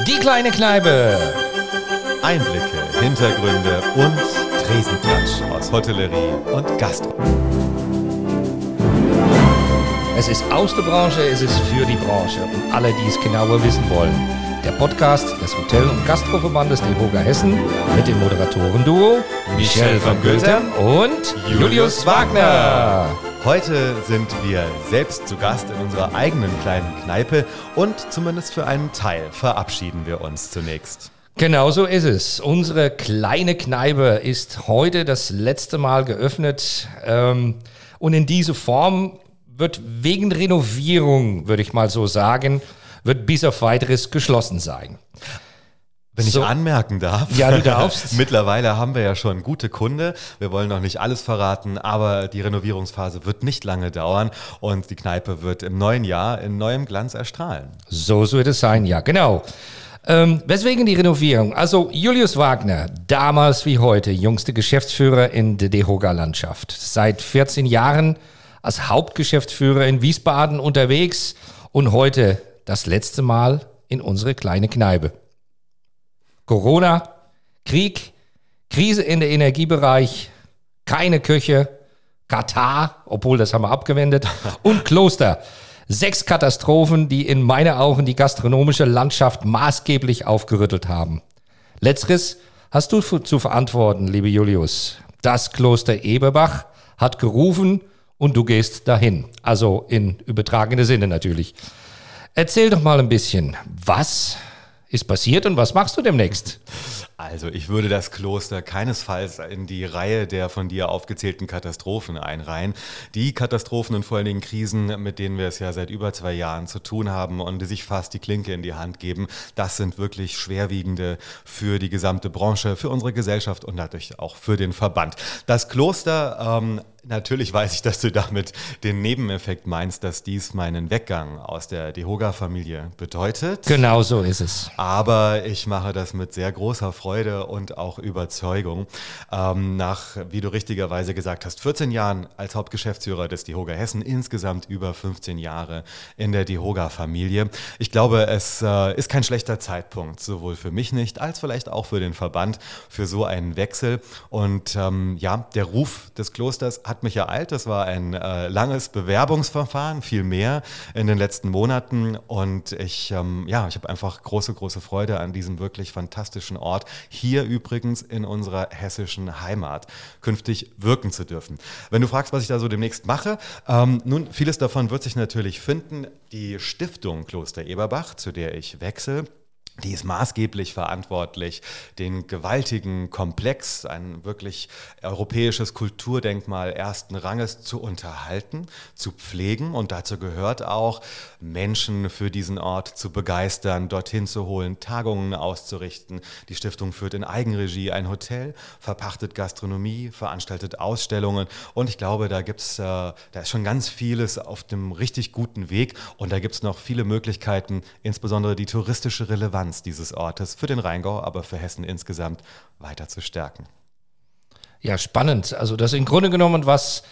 Die kleine Kneipe. Einblicke, Hintergründe und Tresenklatsch aus Hotellerie und Gastro. Es ist aus der Branche, es ist für die Branche und alle, die es genauer wissen wollen. Der Podcast des Hotel- und Gastroverbandes DEHOGA Hessen mit dem Moderatoren-Duo Michel van Gülten und Julius Wagner. Heute sind wir selbst zu Gast in unserer eigenen kleinen Kneipe und zumindest für einen Teil verabschieden wir uns zunächst. Genau so ist es. Unsere kleine Kneipe ist heute das letzte Mal geöffnet ähm, und in diese Form wird wegen Renovierung, würde ich mal so sagen, wird bis auf weiteres geschlossen sein. Wenn So. ich anmerken darf. Ja, du darfst. Mittlerweile haben wir ja schon gute Kunde. Wir wollen noch nicht alles verraten, aber die Renovierungsphase wird nicht lange dauern und die Kneipe wird im neuen Jahr in neuem Glanz erstrahlen. So soll es sein, ja, genau. Ähm, weswegen die Renovierung? Also Julius Wagner, damals wie heute, jüngste Geschäftsführer in der Dehoga-Landschaft. Seit 14 Jahren als Hauptgeschäftsführer in Wiesbaden unterwegs und heute das letzte Mal in unsere kleine Kneipe. Corona, Krieg, Krise in der Energiebereich, keine Küche, Katar, obwohl das haben wir abgewendet, und Kloster. Sechs Katastrophen, die in meinen Augen die gastronomische Landschaft maßgeblich aufgerüttelt haben. Letzteres hast du zu verantworten, liebe Julius. Das Kloster Eberbach hat gerufen und du gehst dahin. Also in übertragene Sinne natürlich. Erzähl doch mal ein bisschen, was ist passiert und was machst du demnächst? Also ich würde das Kloster keinesfalls in die Reihe der von dir aufgezählten Katastrophen einreihen. Die Katastrophen und vor allen Dingen Krisen, mit denen wir es ja seit über zwei Jahren zu tun haben und die sich fast die Klinke in die Hand geben, das sind wirklich schwerwiegende für die gesamte Branche, für unsere Gesellschaft und natürlich auch für den Verband. Das Kloster, ähm, natürlich weiß ich, dass du damit den Nebeneffekt meinst, dass dies meinen Weggang aus der Dehoga-Familie bedeutet. Genau so ist es. Aber ich mache das mit sehr großer Freude und auch Überzeugung. Ähm, nach, wie du richtigerweise gesagt hast, 14 Jahren als Hauptgeschäftsführer des DEHOGA Hessen, insgesamt über 15 Jahre in der DEHOGA-Familie. Ich glaube, es äh, ist kein schlechter Zeitpunkt, sowohl für mich nicht, als vielleicht auch für den Verband, für so einen Wechsel. Und ähm, ja, der Ruf des Klosters hat mich ereilt. Das war ein äh, langes Bewerbungsverfahren, viel mehr in den letzten Monaten. Und ich, ähm, ja, ich habe einfach große, große Freude an diesem wirklich fantastischen Ort. Hier übrigens in unserer hessischen Heimat künftig wirken zu dürfen. Wenn du fragst, was ich da so demnächst mache, ähm, nun, vieles davon wird sich natürlich finden. Die Stiftung Kloster Eberbach, zu der ich wechsle, die ist maßgeblich verantwortlich, den gewaltigen Komplex, ein wirklich europäisches Kulturdenkmal ersten Ranges zu unterhalten, zu pflegen. Und dazu gehört auch, Menschen für diesen Ort zu begeistern, dorthin zu holen, Tagungen auszurichten. Die Stiftung führt in Eigenregie ein Hotel, verpachtet Gastronomie, veranstaltet Ausstellungen. Und ich glaube, da gibt's, äh, da ist schon ganz vieles auf dem richtig guten Weg. Und da gibt es noch viele Möglichkeiten, insbesondere die touristische Relevanz dieses Ortes für den Rheingau, aber für Hessen insgesamt weiter zu stärken. Ja, spannend. Also das im Grunde genommen, was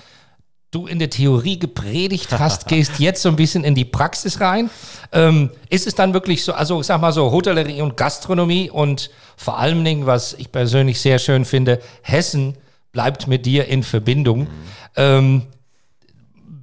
du in der Theorie gepredigt hast, gehst jetzt so ein bisschen in die Praxis rein. Ähm, ist es dann wirklich so, also ich sag mal so, Hotellerie und Gastronomie und vor allen Dingen, was ich persönlich sehr schön finde, Hessen bleibt mit dir in Verbindung. Ähm,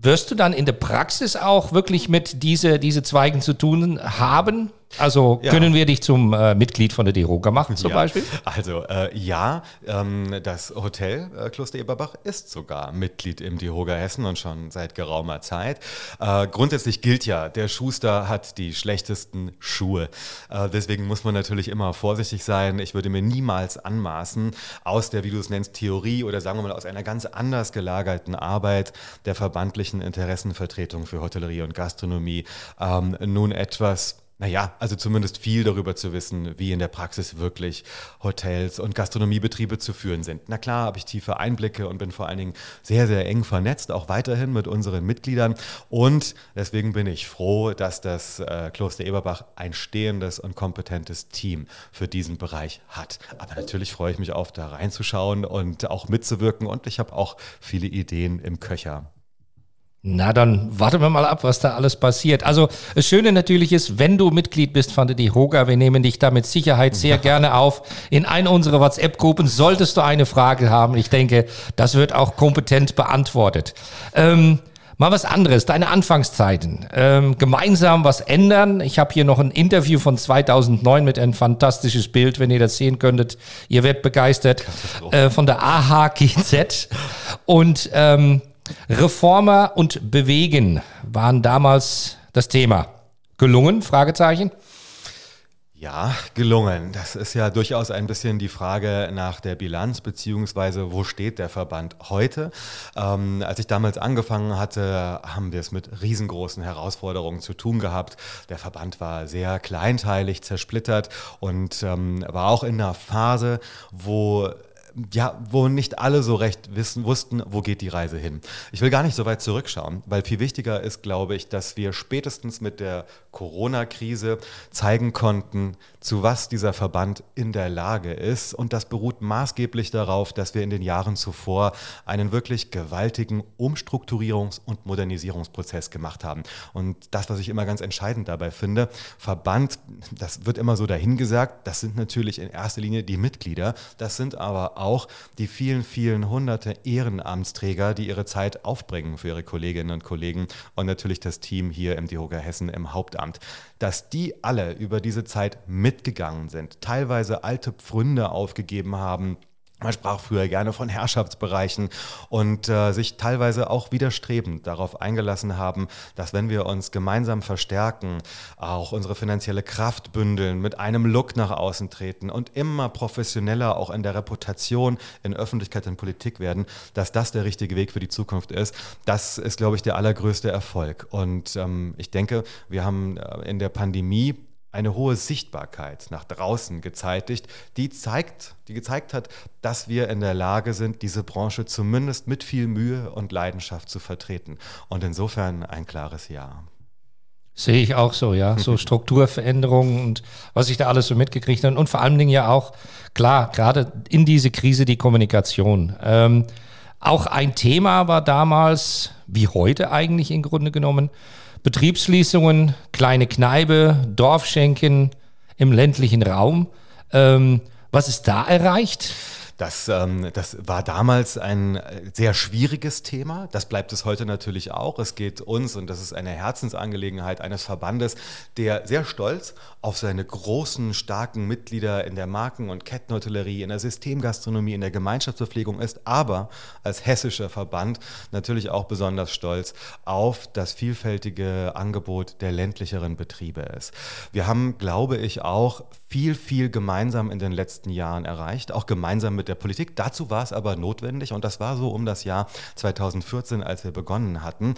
wirst du dann in der Praxis auch wirklich mit diese, diese Zweigen zu tun haben? Also Ja. können wir dich zum äh, Mitglied von der DEHOGA machen zum Ja, Beispiel? Also äh, ja, ähm, das Hotel äh, Kloster Eberbach ist sogar Mitglied im DEHOGA Hessen und schon seit geraumer Zeit. Äh, grundsätzlich gilt ja, der Schuster hat die schlechtesten Schuhe. Äh, deswegen muss man natürlich immer vorsichtig sein. Ich würde mir niemals anmaßen, aus der, wie du es nennst, Theorie oder sagen wir mal aus einer ganz anders gelagerten Arbeit der verbandlichen Interessenvertretung für Hotellerie und Gastronomie ähm, nun etwas naja, also zumindest viel darüber zu wissen, wie in der Praxis wirklich Hotels und Gastronomiebetriebe zu führen sind. Na klar, habe ich tiefe Einblicke und bin vor allen Dingen sehr, sehr eng vernetzt, auch weiterhin mit unseren Mitgliedern. Und deswegen bin ich froh, dass das äh, Kloster Eberbach ein stehendes und kompetentes Team für diesen Bereich hat. Aber natürlich freue ich mich auf, da reinzuschauen und auch mitzuwirken. Und ich habe auch viele Ideen im Köcher. Na, dann warten wir mal ab, was da alles passiert. Also, das Schöne natürlich ist, wenn du Mitglied bist von der DEHOGA, wir nehmen dich da mit Sicherheit sehr gerne auf. In einer unserer WhatsApp-Gruppen solltest du eine Frage haben. Ich denke, das wird auch kompetent beantwortet. Ähm, mal was anderes, deine Anfangszeiten. Ähm, gemeinsam was ändern. Ich habe hier noch ein Interview von 2009 mit ein fantastisches Bild, wenn ihr das sehen könntet. Ihr werdet begeistert. Äh, von der AHGZ. Und ähm, Reformer und Bewegen waren damals das Thema. Gelungen? Fragezeichen. Ja, gelungen. Das ist ja durchaus ein bisschen die Frage nach der Bilanz, beziehungsweise wo steht der Verband heute? Ähm, als ich damals angefangen hatte, haben wir es mit riesengroßen Herausforderungen zu tun gehabt. Der Verband war sehr kleinteilig, zersplittert und ähm, war auch in einer Phase, wo ja, wo nicht alle so recht wissen, wussten, wo geht die Reise hin. Ich will gar nicht so weit zurückschauen, weil viel wichtiger ist, glaube ich, dass wir spätestens mit der Corona-Krise zeigen konnten, zu was dieser Verband in der Lage ist. Und das beruht maßgeblich darauf, dass wir in den Jahren zuvor einen wirklich gewaltigen Umstrukturierungs- und Modernisierungsprozess gemacht haben. Und das, was ich immer ganz entscheidend dabei finde, Verband, das wird immer so dahingesagt, das sind natürlich in erster Linie die Mitglieder, das sind aber auch die vielen, vielen hunderte Ehrenamtsträger, die ihre Zeit aufbringen für ihre Kolleginnen und Kollegen und natürlich das Team hier im DEHOGA Hessen im Hauptamt, dass die alle über diese Zeit mitgegangen sind, teilweise alte Pfründe aufgegeben haben, man sprach früher gerne von Herrschaftsbereichen und äh, sich teilweise auch widerstrebend darauf eingelassen haben, dass wenn wir uns gemeinsam verstärken, auch unsere finanzielle Kraft bündeln, mit einem Look nach außen treten und immer professioneller auch in der Reputation in Öffentlichkeit und Politik werden, dass das der richtige Weg für die Zukunft ist. Das ist, glaube ich, der allergrößte Erfolg. Und ähm, ich denke, wir haben äh, in der Pandemie eine hohe Sichtbarkeit nach draußen gezeitigt, die zeigt, die gezeigt hat, dass wir in der Lage sind, diese Branche zumindest mit viel Mühe und Leidenschaft zu vertreten. Und insofern ein klares Ja. Sehe ich auch so, ja. So Strukturveränderungen und was ich da alles so mitgekriegt habe. Und vor allen Dingen ja auch, klar, gerade in diese Krise die Kommunikation. Ähm, auch ein Thema war damals, wie heute eigentlich im Grunde genommen, Betriebsschließungen, kleine Kneipe, Dorfschenken im ländlichen Raum. Ähm, was ist da erreicht? Das, ähm, das war damals ein äh, sehr schwieriges Thema. Das bleibt es heute natürlich auch. Es geht uns, und das ist eine Herzensangelegenheit eines Verbandes, der sehr stolz auf seine großen, starken Mitglieder in der Marken- und Kettenhotellerie, in der Systemgastronomie, in der Gemeinschaftsverpflegung ist, aber als hessischer Verband natürlich auch besonders stolz auf das vielfältige Angebot der ländlicheren Betriebe ist. Wir haben, glaube ich, auch viel, viel gemeinsam in den letzten Jahren erreicht, auch gemeinsam mit der Politik. Dazu war es aber notwendig und das war so um das Jahr 2014, als wir begonnen hatten.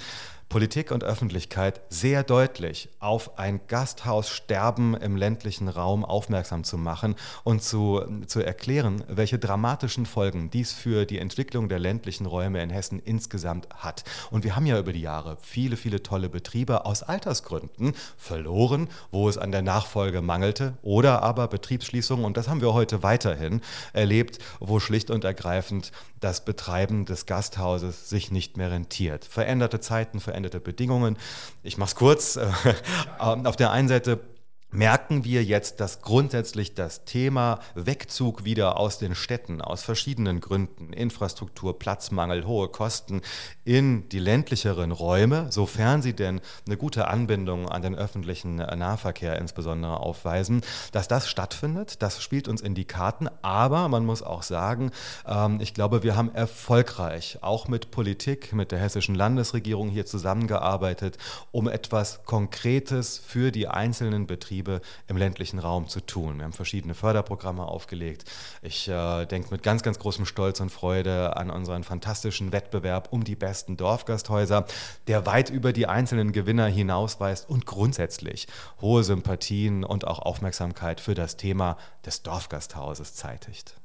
Politik und Öffentlichkeit sehr deutlich auf ein Gasthaussterben im ländlichen Raum aufmerksam zu machen und zu, zu erklären, welche dramatischen Folgen dies für die Entwicklung der ländlichen Räume in Hessen insgesamt hat. Und wir haben ja über die Jahre viele, viele tolle Betriebe aus Altersgründen verloren, wo es an der Nachfolge mangelte oder aber Betriebsschließungen, und das haben wir heute weiterhin erlebt, wo schlicht und ergreifend das Betreiben des Gasthauses sich nicht mehr rentiert. Veränderte Zeiten, veränderte Bedingungen. Ich mache es kurz. Auf der einen Seite merken wir jetzt, dass grundsätzlich das Thema Wegzug wieder aus den Städten aus verschiedenen Gründen, Infrastruktur, Platzmangel, hohe Kosten, in die ländlicheren Räume, sofern sie denn eine gute Anbindung an den öffentlichen Nahverkehr insbesondere aufweisen, dass das stattfindet. Das spielt uns in die Karten. Aber man muss auch sagen, ähm, ich glaube, wir haben erfolgreich auch mit Politik, mit der hessischen Landesregierung hier zusammengearbeitet, um etwas Konkretes für die einzelnen Betriebe Betriebe im ländlichen Raum zu tun. Wir haben verschiedene Förderprogramme aufgelegt. Ich äh, denke mit ganz, ganz großem Stolz und Freude an unseren fantastischen Wettbewerb um die besten Dorfgasthäuser, der weit über die einzelnen Gewinner hinausweist und grundsätzlich hohe Sympathien und auch Aufmerksamkeit für das Thema des Dorfgasthauses zeitigt.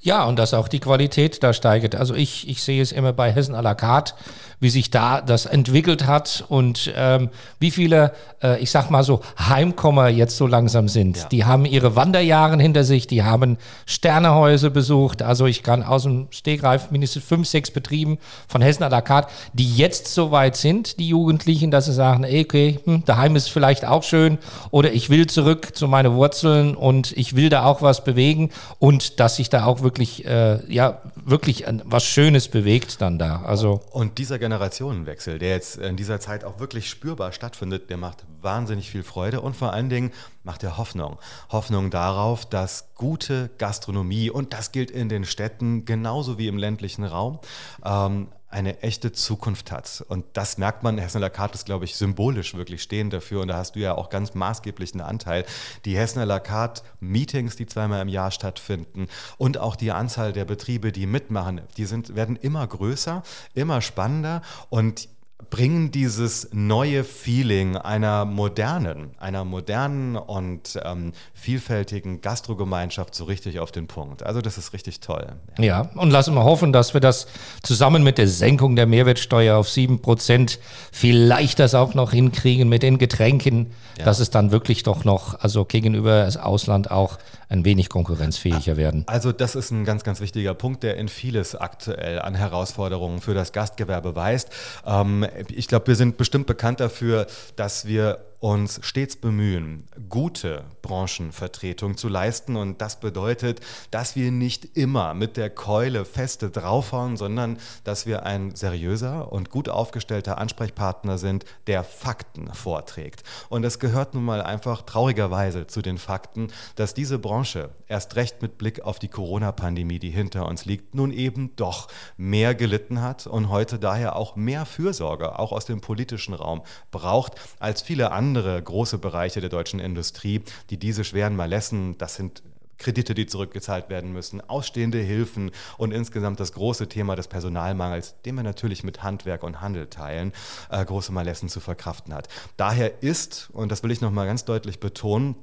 Ja, und dass auch die Qualität da steigt. Also ich, ich sehe es immer bei Hessen à la carte, wie sich da das entwickelt hat und ähm, wie viele, äh, ich sag mal so, Heimkommer jetzt so langsam sind. Ja. Die haben ihre Wanderjahre hinter sich, die haben Sternehäuser besucht. Also ich kann aus dem Stegreif mindestens fünf, sechs Betrieben von Hessen à la carte, die jetzt so weit sind, die Jugendlichen, dass sie sagen, ey, okay, hm, daheim ist vielleicht auch schön oder ich will zurück zu meinen Wurzeln und ich will da auch was bewegen und dass sich da auch wirklich, äh, ja, wirklich was Schönes bewegt dann da. Also und dieser Generationenwechsel, der jetzt in dieser Zeit auch wirklich spürbar stattfindet, der macht wahnsinnig viel Freude und vor allen Dingen macht er Hoffnung. Hoffnung darauf, dass gute Gastronomie, und das gilt in den Städten genauso wie im ländlichen Raum, ähm, eine echte Zukunft hat. Und das merkt man, Hessen Carte ist, glaube ich, symbolisch wirklich stehend dafür. Und da hast du ja auch ganz maßgeblichen Anteil. Die Hessen Carte Meetings, die zweimal im Jahr stattfinden und auch die Anzahl der Betriebe, die mitmachen, die sind, werden immer größer, immer spannender. Und bringen dieses neue Feeling einer modernen, einer modernen und ähm, vielfältigen Gastrogemeinschaft so richtig auf den Punkt. Also das ist richtig toll. Ja, ja und lassen wir hoffen, dass wir das zusammen mit der Senkung der Mehrwertsteuer auf 7% vielleicht das auch noch hinkriegen mit den Getränken, ja. dass es dann wirklich doch noch, also gegenüber das Ausland auch ein wenig konkurrenzfähiger werden. Also das ist ein ganz, ganz wichtiger Punkt, der in vieles aktuell an Herausforderungen für das Gastgewerbe weist. Ähm, ich glaube, wir sind bestimmt bekannt dafür, dass wir uns stets bemühen, gute Branchenvertretung zu leisten. Und das bedeutet, dass wir nicht immer mit der Keule feste draufhauen, sondern dass wir ein seriöser und gut aufgestellter Ansprechpartner sind, der Fakten vorträgt. Und es gehört nun mal einfach traurigerweise zu den Fakten, dass diese Branche erst recht mit Blick auf die Corona-Pandemie, die hinter uns liegt, nun eben doch mehr gelitten hat und heute daher auch mehr Fürsorge, auch aus dem politischen Raum, braucht als viele andere andere große Bereiche der deutschen Industrie, die diese schweren Malessen, das sind Kredite, die zurückgezahlt werden müssen, ausstehende Hilfen und insgesamt das große Thema des Personalmangels, den wir natürlich mit Handwerk und Handel teilen, äh, große Malessen zu verkraften hat. Daher ist, und das will ich nochmal ganz deutlich betonen,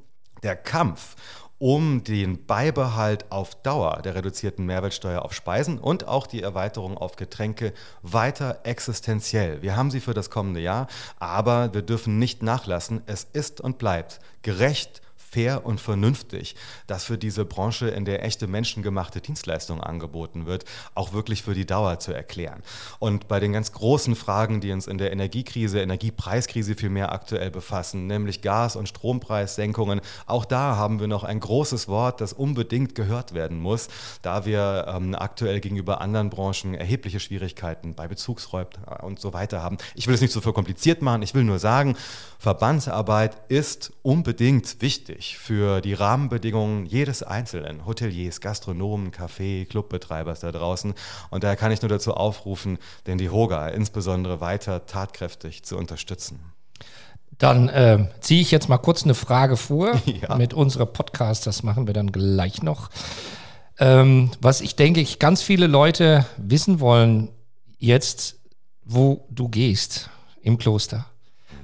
der Kampf um den Beibehalt auf Dauer der reduzierten Mehrwertsteuer auf Speisen und auch die Erweiterung auf Getränke weiter existenziell. Wir haben sie für das kommende Jahr, aber wir dürfen nicht nachlassen. Es ist und bleibt gerecht fair und vernünftig, dass für diese Branche, in der echte menschengemachte Dienstleistung angeboten wird, auch wirklich für die Dauer zu erklären. Und bei den ganz großen Fragen, die uns in der Energiekrise, Energiepreiskrise vielmehr aktuell befassen, nämlich Gas- und Strompreissenkungen, auch da haben wir noch ein großes Wort, das unbedingt gehört werden muss, da wir ähm, aktuell gegenüber anderen Branchen erhebliche Schwierigkeiten bei Bezugsräumen und so weiter haben. Ich will es nicht so verkompliziert machen, ich will nur sagen, Verbandsarbeit ist unbedingt wichtig wichtig für die Rahmenbedingungen jedes Einzelnen, Hoteliers, Gastronomen, Café, Clubbetreibers da draußen. Und daher kann ich nur dazu aufrufen, den DIHOGA insbesondere weiter tatkräftig zu unterstützen. Dann äh, ziehe ich jetzt mal kurz eine Frage vor ja. mit unserem Podcast. Das machen wir dann gleich noch. Ähm, was ich denke, ich ganz viele Leute wissen wollen jetzt, wo du gehst im Kloster.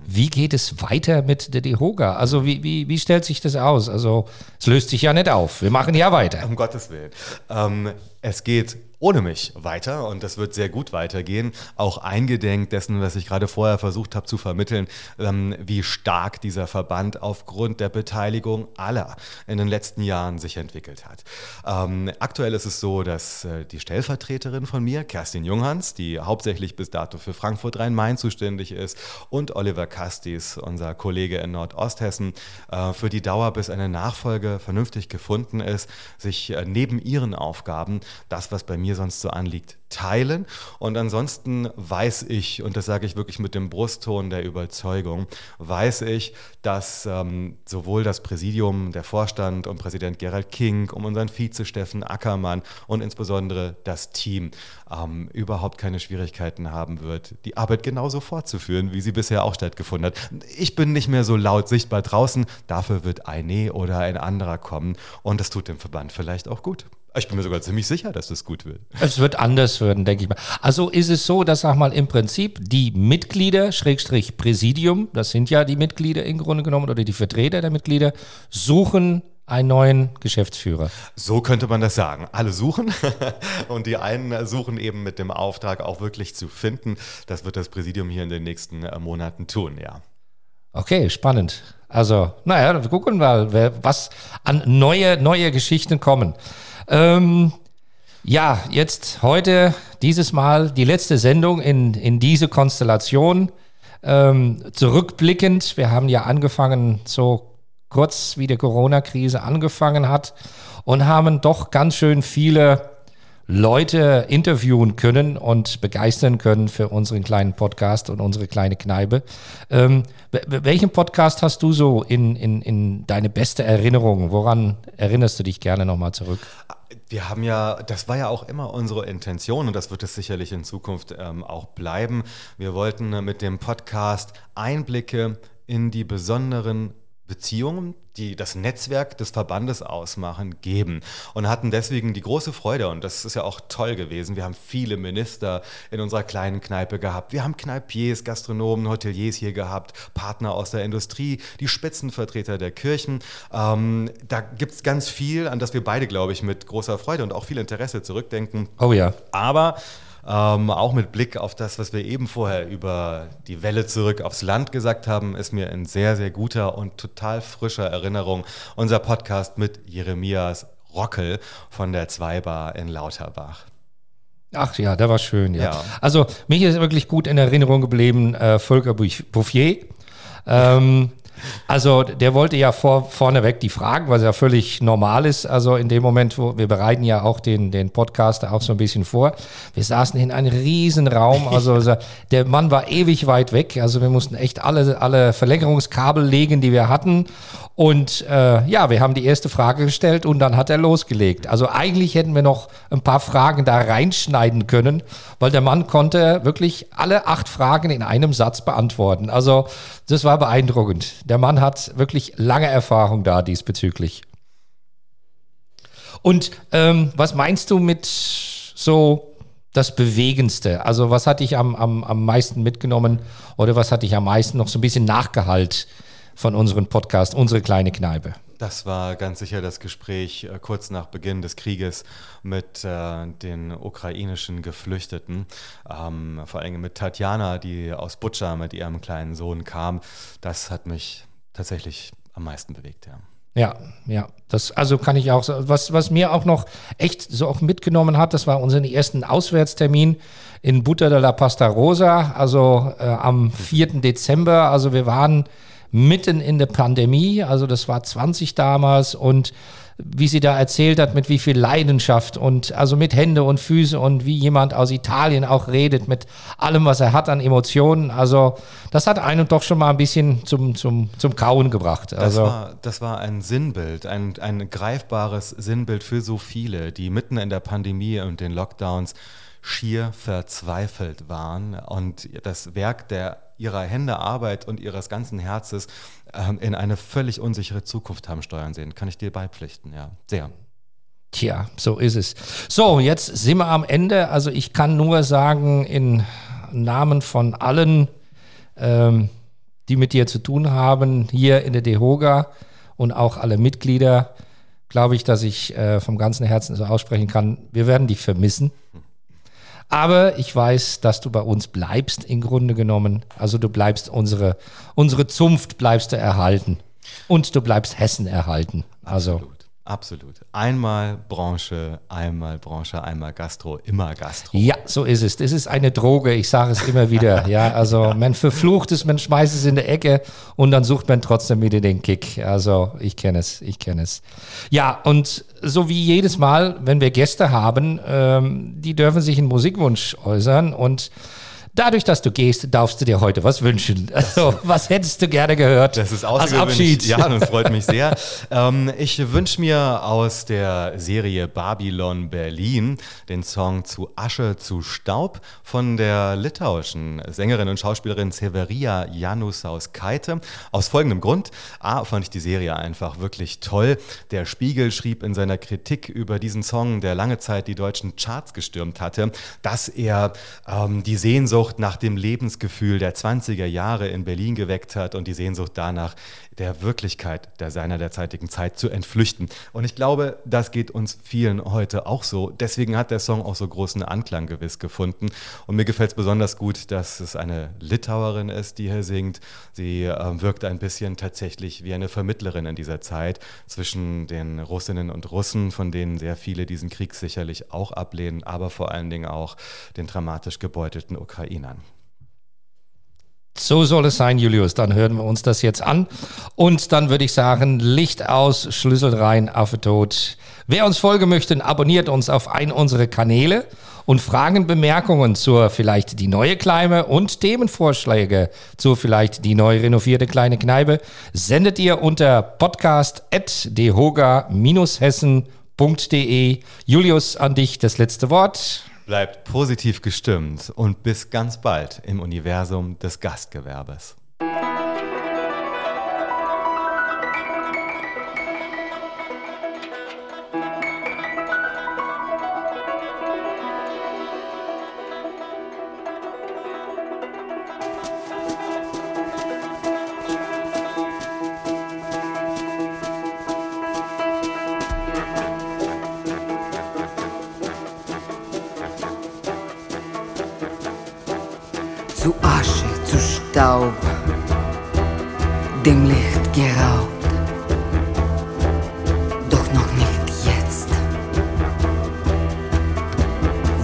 Wie geht es weiter mit der DEHOGA? Also wie, wie, wie stellt sich das aus? Also es löst sich ja nicht auf. Wir machen ja weiter. Um Gottes Willen. Ähm, es geht ohne mich weiter und das wird sehr gut weitergehen. Auch eingedenk dessen, was ich gerade vorher versucht habe zu vermitteln, ähm, wie stark dieser Verband aufgrund der Beteiligung aller in den letzten Jahren sich entwickelt hat. Ähm, aktuell ist es so, dass äh, die Stellvertreterin von mir, Kerstin Junghans, die hauptsächlich bis dato für Frankfurt Rhein-Main zuständig ist, und Oliver Kastis, unser Kollege in Nordosthessen, äh, für die Dauer, bis eine Nachfolge vernünftig gefunden ist, sich äh, neben ihren Aufgaben das, was bei mir sonst so anliegt, teilen. Und ansonsten weiß ich, und das sage ich wirklich mit dem Brustton der Überzeugung, weiß ich, dass ähm, sowohl das Präsidium, der Vorstand und Präsident Gerald King, um unseren Vize Steffen Ackermann und insbesondere das Team ähm, überhaupt keine Schwierigkeiten haben wird, die Arbeit genauso fortzuführen, wie sie bisher auch stattgefunden hat. Ich bin nicht mehr so laut sichtbar draußen, dafür wird eine oder ein anderer kommen und das tut dem Verband vielleicht auch gut. Ich bin mir sogar ziemlich sicher, dass das gut wird. Es wird anders werden, denke ich mal. Also ist es so, dass, sag mal, im Prinzip die Mitglieder, Schrägstrich Präsidium, das sind ja die Mitglieder im Grunde genommen oder die Vertreter der Mitglieder, suchen einen neuen Geschäftsführer. So könnte man das sagen. Alle suchen und die einen suchen eben mit dem Auftrag auch wirklich zu finden. Das wird das Präsidium hier in den nächsten äh, Monaten tun, ja. Okay, spannend. Also, naja, wir gucken mal, was an neue, neue Geschichten kommen. Ähm, ja, jetzt heute, dieses Mal die letzte Sendung in, in diese Konstellation. Ähm, zurückblickend, wir haben ja angefangen, so kurz wie die Corona-Krise angefangen hat und haben doch ganz schön viele Leute interviewen können und begeistern können für unseren kleinen Podcast und unsere kleine Kneipe. Ähm, welchen Podcast hast du so in, in, in deine beste Erinnerung? Woran erinnerst du dich gerne nochmal zurück? Wir haben ja, das war ja auch immer unsere Intention und das wird es sicherlich in Zukunft ähm, auch bleiben. Wir wollten mit dem Podcast Einblicke in die besonderen Beziehungen, die das Netzwerk des Verbandes ausmachen, geben und hatten deswegen die große Freude und das ist ja auch toll gewesen. Wir haben viele Minister in unserer kleinen Kneipe gehabt. Wir haben Kneipiers, Gastronomen, Hoteliers hier gehabt, Partner aus der Industrie, die Spitzenvertreter der Kirchen. Ähm, da gibt es ganz viel, an das wir beide, glaube ich, mit großer Freude und auch viel Interesse zurückdenken. Oh ja. Aber ähm, auch mit Blick auf das, was wir eben vorher über die Welle zurück aufs Land gesagt haben, ist mir in sehr, sehr guter und total frischer Erinnerung unser Podcast mit Jeremias Rockel von der Zweibar in Lauterbach. Ach ja, der war schön, ja. ja. Also, mich ist wirklich gut in Erinnerung geblieben, äh, Volker Bouffier. Ähm, also der wollte ja vor, vorneweg die Fragen, was ja völlig normal ist. Also in dem Moment, wo wir bereiten ja auch den, den Podcast auch so ein bisschen vor. Wir saßen in einem riesen Raum. Also der Mann war ewig weit weg. Also wir mussten echt alle, alle Verlängerungskabel legen, die wir hatten. Und äh, ja, wir haben die erste Frage gestellt und dann hat er losgelegt. Also eigentlich hätten wir noch ein paar Fragen da reinschneiden können, weil der Mann konnte wirklich alle acht Fragen in einem Satz beantworten. Also das war beeindruckend. Der Mann hat wirklich lange Erfahrung da diesbezüglich. Und ähm, was meinst du mit so das Bewegendste? Also was hat dich am, am, am meisten mitgenommen oder was hat dich am meisten noch so ein bisschen nachgehalten? von unserem Podcast, unsere kleine Kneipe. Das war ganz sicher das Gespräch äh, kurz nach Beginn des Krieges mit äh, den ukrainischen Geflüchteten, ähm, vor allem mit Tatjana, die aus Butscha mit ihrem kleinen Sohn kam. Das hat mich tatsächlich am meisten bewegt, ja. Ja, ja, das also kann ich auch was was mir auch noch echt so auch mitgenommen hat, das war unser ersten Auswärtstermin in Butter de la Pasta Rosa, also äh, am 4. Dezember, also wir waren mitten in der Pandemie, also das war 20 damals und wie sie da erzählt hat, mit wie viel Leidenschaft und also mit Hände und Füße und wie jemand aus Italien auch redet, mit allem, was er hat an Emotionen. Also das hat einen doch schon mal ein bisschen zum, zum, zum Kauen gebracht. Also, das, war, das war ein Sinnbild, ein, ein greifbares Sinnbild für so viele, die mitten in der Pandemie und den Lockdowns schier verzweifelt waren und das Werk der ihrer Hände Arbeit und ihres ganzen Herzens ähm, in eine völlig unsichere Zukunft haben steuern sehen. Kann ich dir beipflichten, ja, sehr. Tja, so ist es. So, jetzt sind wir am Ende. Also ich kann nur sagen, in Namen von allen, ähm, die mit dir zu tun haben, hier in der DEHOGA und auch alle Mitglieder, glaube ich, dass ich äh, vom ganzen Herzen so aussprechen kann, wir werden dich vermissen. Aber ich weiß, dass du bei uns bleibst, im Grunde genommen. Also du bleibst unsere, unsere Zunft bleibst du erhalten. Und du bleibst Hessen erhalten. Also. Absolut. Absolut. Einmal Branche, einmal Branche, einmal Gastro, immer Gastro. Ja, so ist es. Das ist eine Droge, ich sage es immer wieder. ja, also man verflucht es, man schmeißt es in der Ecke und dann sucht man trotzdem wieder den Kick. Also ich kenne es, ich kenne es. Ja, und so wie jedes Mal, wenn wir Gäste haben, ähm, die dürfen sich einen Musikwunsch äußern und Dadurch, dass du gehst, darfst du dir heute was wünschen. Also, was hättest du gerne gehört? Das ist als Abschied. Ja, das freut mich sehr. ähm, ich wünsche mir aus der Serie Babylon Berlin den Song Zu Asche zu Staub von der litauischen Sängerin und Schauspielerin Severia Janusauskaite. Aus folgendem Grund. A, fand ich die Serie einfach wirklich toll. Der Spiegel schrieb in seiner Kritik über diesen Song, der lange Zeit die deutschen Charts gestürmt hatte, dass er ähm, die Sehnsucht Sehnsucht nach dem Lebensgefühl der 20er Jahre in Berlin geweckt hat und die Sehnsucht danach, der Wirklichkeit der seiner derzeitigen Zeit zu entflüchten. Und ich glaube, das geht uns vielen heute auch so. Deswegen hat der Song auch so großen Anklang gewiss gefunden. Und mir gefällt es besonders gut, dass es eine Litauerin ist, die hier singt. Sie äh, wirkt ein bisschen tatsächlich wie eine Vermittlerin in dieser Zeit zwischen den Russinnen und Russen, von denen sehr viele diesen Krieg sicherlich auch ablehnen, aber vor allen Dingen auch den dramatisch gebeutelten Ukrainern. So soll es sein, Julius. Dann hören wir uns das jetzt an. Und dann würde ich sagen, Licht aus, Schlüssel rein, Affe tot. Wer uns folgen möchte, abonniert uns auf einen unserer Kanäle und Fragen, Bemerkungen zur vielleicht die neue Kleime und Themenvorschläge zur vielleicht die neu renovierte kleine Kneipe sendet ihr unter podcast.dehoga-hessen.de. Julius, an dich das letzte Wort. Bleibt positiv gestimmt und bis ganz bald im Universum des Gastgewerbes.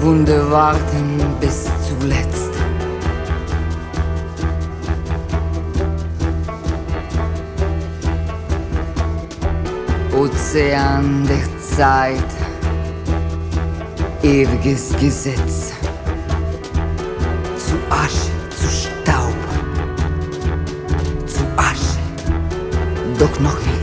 Wunde warten bis zuletzt. Ozean der Zeit, ewiges Gesetz. Zu Asche, zu Staub, zu Asche, doch noch nicht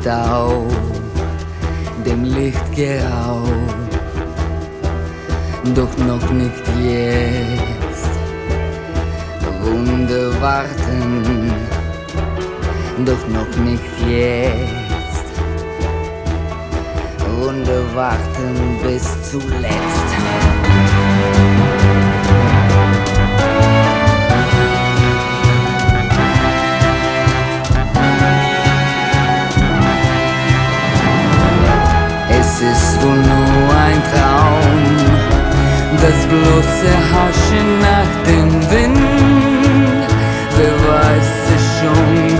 zu Staub, dem Licht geraubt, doch noch nicht jetzt. Wunde warten, doch noch nicht jetzt. Wunde warten bis zuletzt. Es ist wohl nur ein Traum, das bloße Haschen nach dem Wind. Wer weiß es schon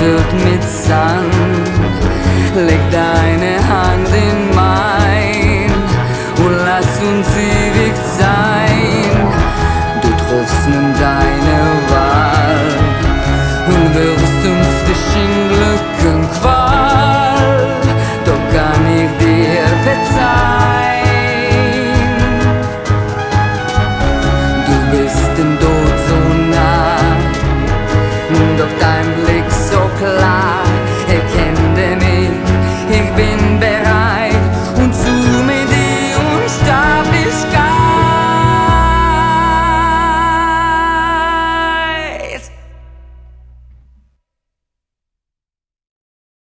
gefüllt mit Sand. Leg deine Hand in